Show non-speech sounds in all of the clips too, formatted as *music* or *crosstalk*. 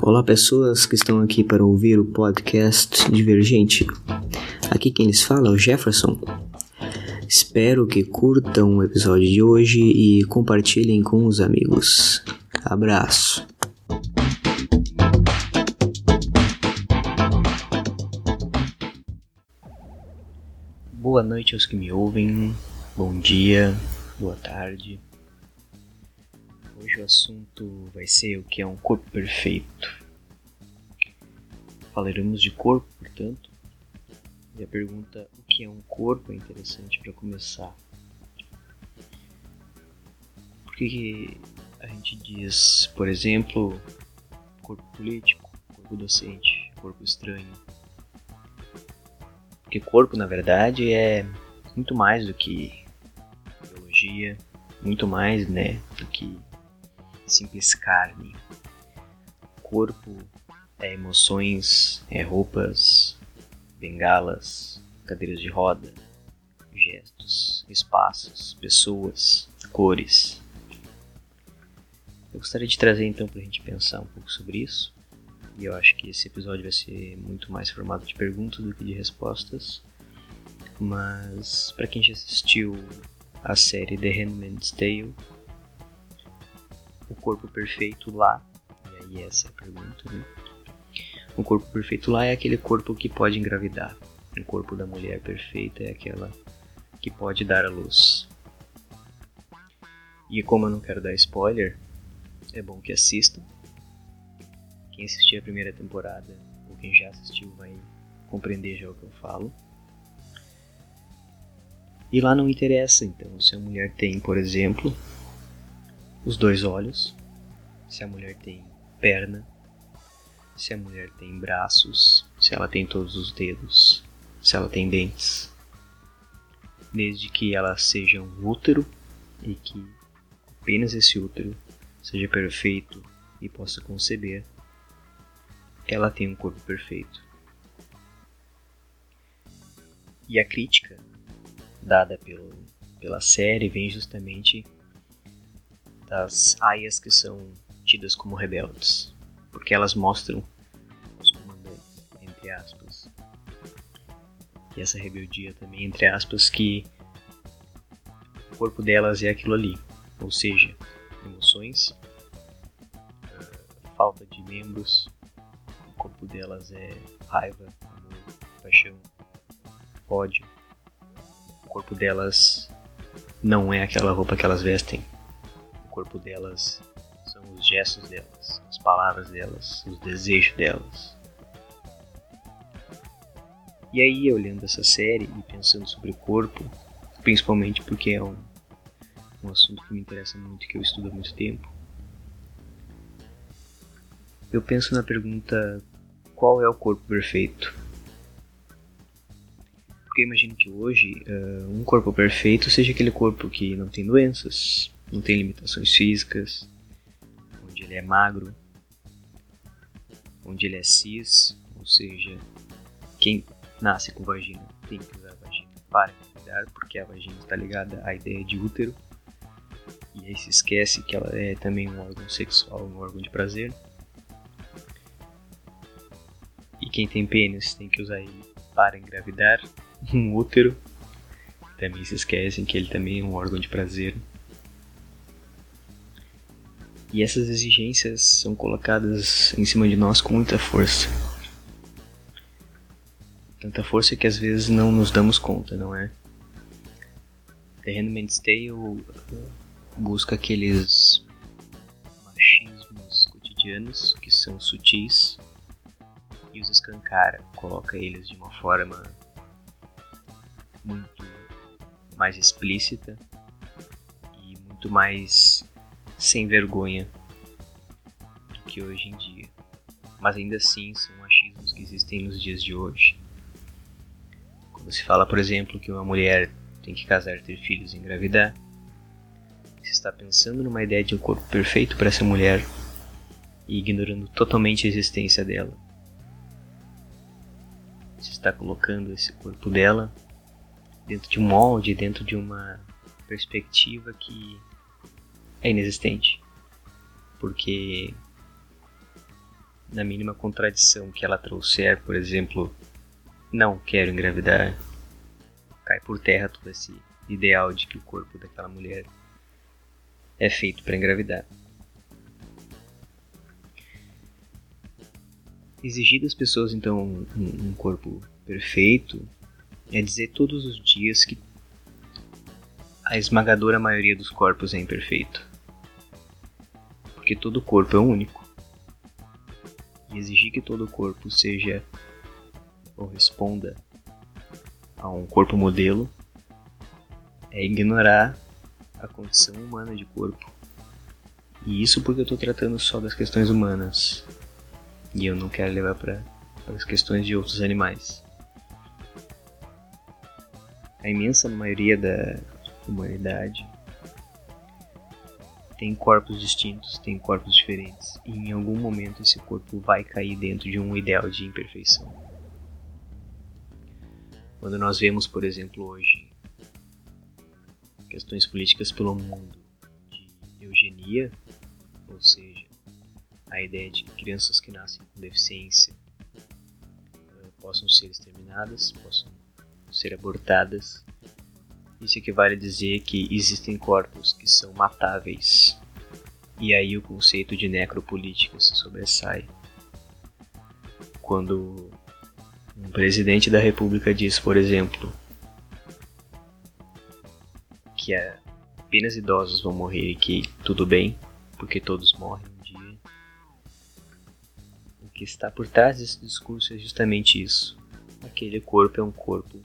Olá, pessoas que estão aqui para ouvir o podcast Divergente. Aqui quem lhes fala é o Jefferson. Espero que curtam o episódio de hoje e compartilhem com os amigos. Abraço. Boa noite aos que me ouvem, bom dia, boa tarde. Hoje o assunto vai ser o que é um corpo perfeito. Falaremos de corpo, portanto, e a pergunta o que é um corpo é interessante para começar. Por que, a gente diz, por exemplo, corpo político, corpo docente, corpo estranho? Porque corpo, na verdade, é muito mais do que biologia, muito mais, né, do que simples carne. Corpo é emoções, é roupas, bengalas, cadeiras de roda, gestos, espaços, pessoas, cores. Eu gostaria de trazer então para a gente pensar um pouco sobre isso. E eu acho que esse episódio vai ser muito mais formado de perguntas do que de respostas. Mas para quem já assistiu a série The Handmaid's Tale, o corpo perfeito lá, e aí essa é a pergunta, né? O corpo perfeito lá é aquele corpo que pode engravidar. O corpo da mulher perfeita é aquela que pode dar a luz. E como eu não quero dar spoiler, é bom que assistam quem assistiu a primeira temporada, ou quem já assistiu, vai compreender já o que eu falo. E lá não interessa, então, se a mulher tem, por exemplo, os dois olhos, se a mulher tem perna, se a mulher tem braços, se ela tem todos os dedos, se ela tem dentes. Desde que ela seja um útero e que apenas esse útero seja perfeito e possa conceber, ela tem um corpo perfeito. E a crítica dada pelo, pela série vem justamente das aias que são tidas como rebeldes, porque elas mostram os comandantes, entre aspas. E essa rebeldia também, entre aspas, que o corpo delas é aquilo ali, ou seja, emoções, eh, falta de membros, corpo delas é raiva, amor, paixão, ódio. O corpo delas não é aquela roupa que elas vestem. Corpo delas são os gestos delas, as palavras delas, os desejos delas. E aí, olhando essa série e pensando sobre o corpo, principalmente porque é um, um assunto que me interessa muito, que eu estudo há muito tempo, eu penso na pergunta: qual é o corpo perfeito? Porque eu imagino que hoje uh, um corpo perfeito seja aquele corpo que não tem doenças, não tem limitações físicas, onde ele é magro, onde ele é cis, ou seja, quem nasce com vagina tem que usar vagina para cuidar, porque a vagina está ligada à ideia de útero. E aí se esquece que ela é também um órgão sexual, um órgão de prazer. E quem tem pênis tem que usar ele para engravidar. *laughs* Um útero. Também se esquecem que ele também é um órgão de prazer. E essas exigências são colocadas em cima de nós com muita força. Tanta força que às vezes não nos damos conta, não é? The Handmaid's Tale busca aqueles machismos cotidianos que são sutis e os escancara, coloca eles de uma forma muito mais explícita e muito mais sem vergonha do que hoje em dia. Mas ainda assim são machismos que existem nos dias de hoje. Quando se fala, por exemplo, que uma mulher tem que casar, ter filhos e engravidar, se está pensando numa ideia de um corpo perfeito para essa mulher e ignorando totalmente a existência dela se está colocando esse corpo dela dentro de um molde, dentro de uma perspectiva que é inexistente. Porque na mínima contradição que ela trouxer, por exemplo, não quero engravidar, cai por terra todo esse ideal de que o corpo daquela mulher é feito para engravidar. Exigir das pessoas então um, corpo perfeito é dizer todos os dias que a esmagadora maioria dos corpos é imperfeito. Porque todo corpo é único. E exigir que todo corpo seja ou responda a um corpo modelo é ignorar a condição humana de corpo. E isso porque eu estou tratando só das questões humanas. E eu não quero levar para as questões de outros animais. A imensa maioria da humanidade tem corpos distintos, tem corpos diferentes, e em algum momento esse corpo vai cair dentro de um ideal de imperfeição. Quando nós vemos, por exemplo, hoje questões políticas pelo mundo de eugenia, ou seja, a ideia de que crianças que nascem com deficiência uh, possam ser exterminadas, possam ser abortadas. Isso equivale a dizer que existem corpos que são matáveis. E aí o conceito de necropolítica se sobressai. Quando um presidente da república diz, por exemplo, que apenas idosos vão morrer e que tudo bem, porque todos morrem um dia. O que está por trás desse discurso é justamente isso. Aquele corpo é um corpo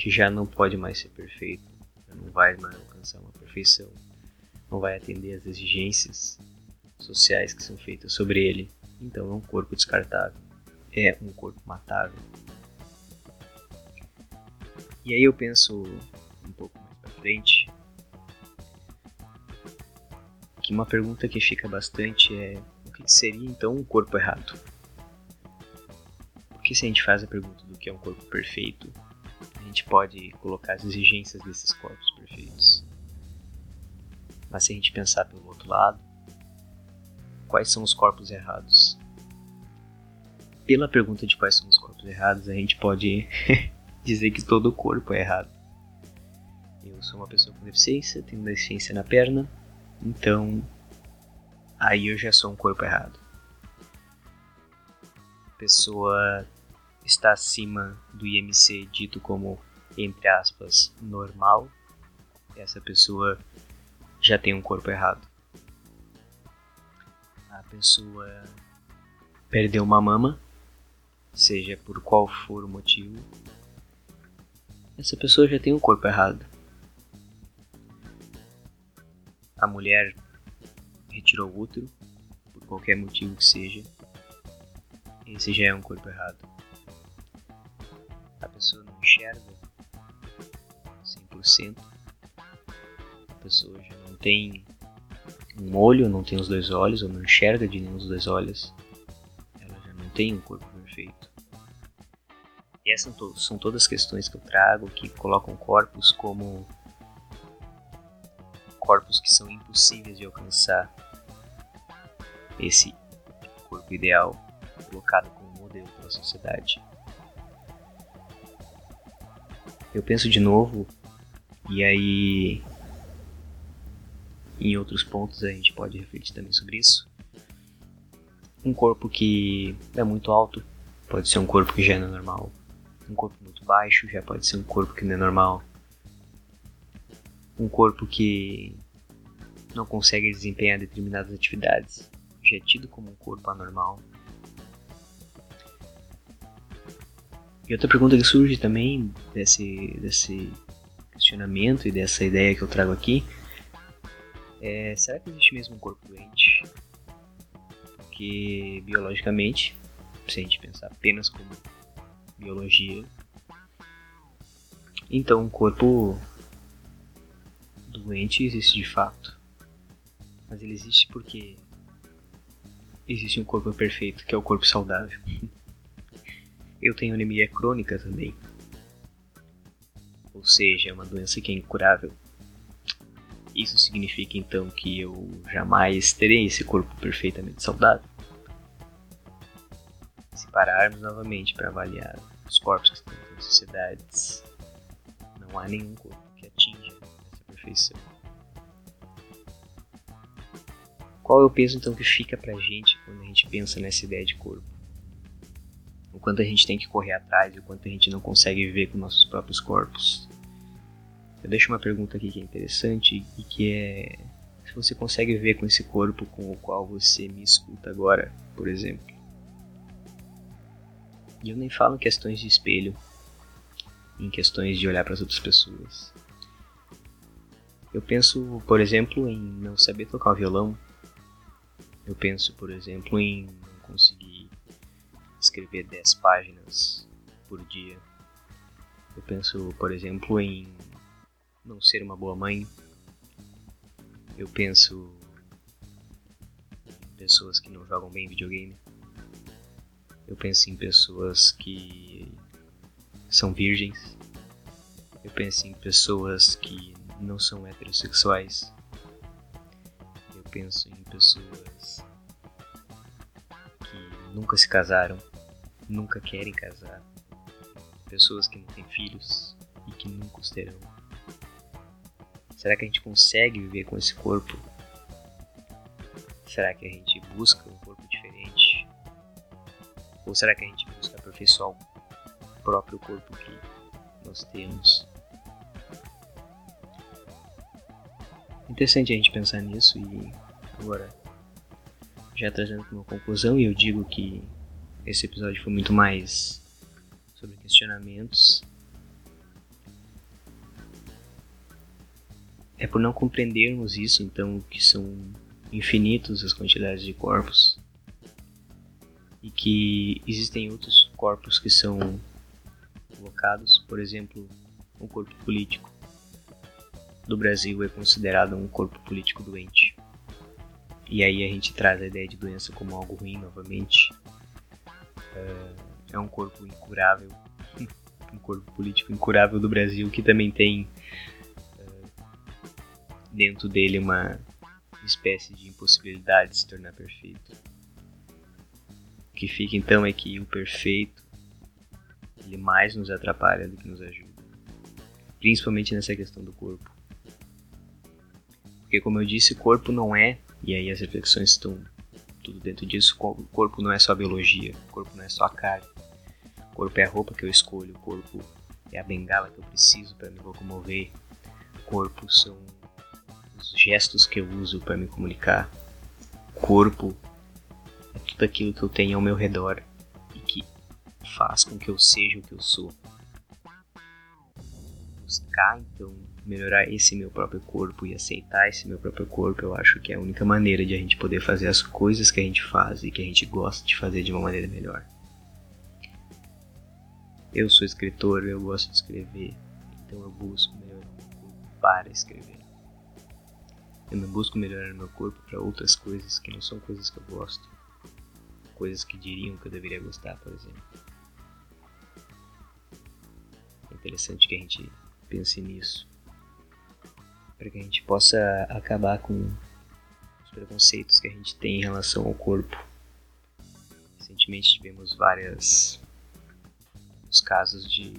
que já não pode mais ser perfeito, não vai mais alcançar uma perfeição, não vai atender às exigências sociais que são feitas sobre ele. Então é um corpo descartável, é um corpo matável. E aí eu penso um pouco mais pra frente que uma pergunta que fica bastante é o que seria então um corpo errado? Porque se a gente faz a pergunta do que é um corpo perfeito, gente pode colocar as exigências desses corpos perfeitos. Mas se a gente pensar pelo outro lado, quais são os corpos errados? Pela pergunta de quais são os corpos errados, a gente pode *laughs* dizer que todo corpo é errado. Eu sou uma pessoa com deficiência, tenho deficiência na perna, então aí eu já sou um corpo errado. Pessoa está acima do IMC dito como, entre aspas, normal. Essa pessoa já tem um corpo errado. A pessoa perdeu uma mama, seja por qual for o motivo, essa pessoa já tem um corpo errado. A mulher retirou o útero, por qualquer motivo que seja, esse já é um corpo errado. A pessoa não enxerga 100%, a pessoa já não tem um olho, não tem os dois olhos, ou não enxerga de nenhum dos dois olhos, ela já não tem um corpo perfeito. E essas são todas questões que eu trago que colocam corpos como corpos que são impossíveis de alcançar esse corpo ideal colocado como modelo pela sociedade. Eu penso de novo e aí em outros pontos a gente pode refletir também sobre isso. Um corpo que é muito alto pode ser um corpo que já não é normal um corpo muito baixo já pode ser um corpo que não é normal. Um corpo que não consegue desempenhar determinadas atividades já é tido como um corpo anormal. E outra pergunta que surge também desse, desse questionamento e dessa ideia que eu trago aqui é: será que existe mesmo um corpo doente? Porque biologicamente, se a gente pensar apenas como biologia. Então, o corpo doente existe de fato. Mas ele existe porque existe um corpo perfeito, que é o corpo saudável. *laughs* Eu tenho anemia crônica também. Ou seja, é uma doença que é incurável. Isso significa então que eu jamais terei esse corpo perfeitamente saudável? se pararmos novamente para avaliar os corpos que estão nas sociedades, não há nenhum corpo que atinja essa perfeição. Qual é o peso então que fica pra gente quando a gente pensa nessa ideia de corpo? Quanto a gente tem que correr atrás o quanto a gente não consegue viver com nossos próprios corpos. Eu deixo uma pergunta aqui que é interessante e que é se você consegue ver com esse corpo com o qual você me escuta agora, por exemplo. E eu nem falo em questões de espelho, em questões de olhar para as outras pessoas. Eu penso, por exemplo, em não saber tocar o violão. Eu penso, por exemplo, em escrever 10 páginas por dia. Eu penso, por exemplo, em não ser uma boa mãe, eu penso em pessoas que não jogam bem videogame. Eu penso em pessoas que são virgens. Eu penso em pessoas que não são heterossexuais. Eu penso em pessoas que nunca se casaram, nunca querem casar. Pessoas que não têm filhos e que nunca os terão. Será que a gente consegue viver com esse corpo? Será que a gente busca um corpo diferente? Ou será que a gente busca aperfeiçoar o próprio corpo que nós temos? Interessante a gente pensar nisso e agora já trazendo uma conclusão e eu digo que esse episódio foi muito mais sobre questionamentos É por não compreendermos isso, então, que são infinitos as quantidades de corpos e que existem outros corpos que são colocados, por exemplo, um corpo político do Brasil é considerado um corpo político doente. E aí a gente traz a ideia de doença como algo ruim novamente. É um corpo incurável, *laughs* um corpo político incurável do Brasil que também tem dentro dele uma espécie de impossibilidade de se tornar perfeito. O que fica então é que o perfeito ele mais nos atrapalha do que nos ajuda, principalmente nessa questão do corpo. Porque como eu disse, o corpo não é, e aí as reflexões estão tudo dentro disso, o corpo não é só biologia, o corpo não é só a carne. O corpo é a roupa que eu escolho, o corpo é a bengala que eu preciso para me locomover. O corpo são os gestos que eu uso para me comunicar, corpo, é tudo aquilo que eu tenho ao meu redor e que faz com que eu seja o que eu sou. Buscar então melhorar esse meu próprio corpo e aceitar esse meu próprio corpo, eu acho que é a única maneira de a gente poder fazer as coisas que a gente faz e que a gente gosta de fazer de uma maneira melhor. Eu sou escritor, eu gosto de escrever, então eu busco melhorar meu corpo para escrever. Eu não busco melhorar meu corpo para outras coisas que não são coisas que eu gosto. Coisas que diriam que eu deveria gostar, por exemplo. É interessante que a gente pense nisso. Para que a gente possa acabar com os preconceitos que a gente tem em relação ao corpo. Recentemente tivemos várias os casos de,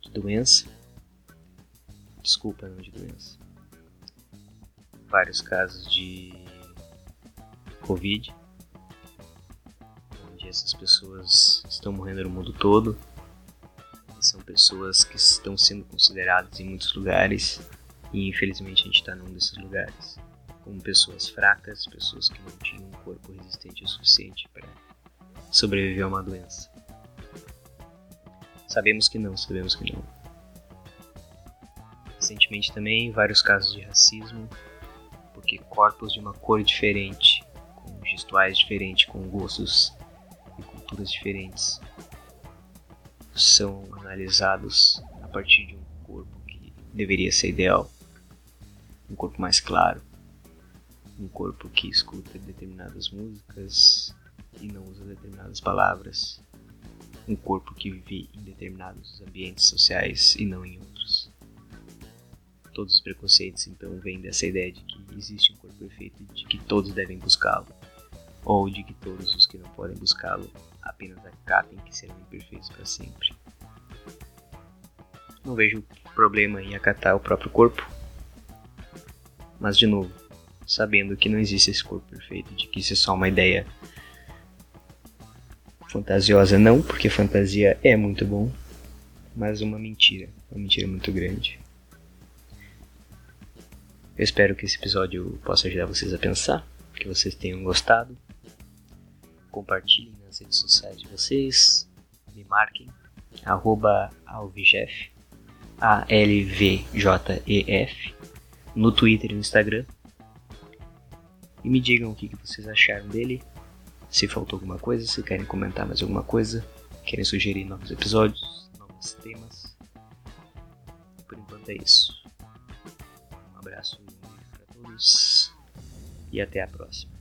de doença. Desculpa, não de doença vários casos de Covid, onde essas pessoas estão morrendo no mundo todo. São pessoas que estão sendo consideradas em muitos lugares e infelizmente a gente está num desses lugares. Como pessoas fracas, pessoas que não tinham um corpo resistente o suficiente para sobreviver a uma doença. Sabemos que não, sabemos que não. Recentemente também vários casos de racismo porque corpos de uma cor diferente, com gestuais diferentes, com gostos e culturas diferentes, são analisados a partir de um corpo que deveria ser ideal, um corpo mais claro, um corpo que escuta determinadas músicas e não usa determinadas palavras, um corpo que vive em determinados ambientes sociais e não em outros. Todos os preconceitos então vêm dessa ideia de que existe um corpo perfeito e de que todos devem buscá-lo. ou de que todos os que não podem buscá-lo apenas acatem que serão imperfeitos para sempre. Não vejo problema em acatar o próprio corpo, mas de novo, sabendo que não existe esse corpo perfeito, de que isso é só uma ideia fantasiosa, não, porque fantasia é muito bom, mas uma mentira, uma mentira muito grande. Eu espero que esse episódio possa ajudar vocês a pensar, que vocês tenham gostado. Compartilhem nas redes sociais de vocês, me marquem, arroba alvijef, A-L-V-J-E-F, no Twitter e no Instagram. E me digam o que vocês acharam dele, se faltou alguma coisa, se querem comentar mais alguma coisa, querem sugerir novos episódios, novos temas. Por enquanto é isso. Um abraço para todos e até a próxima.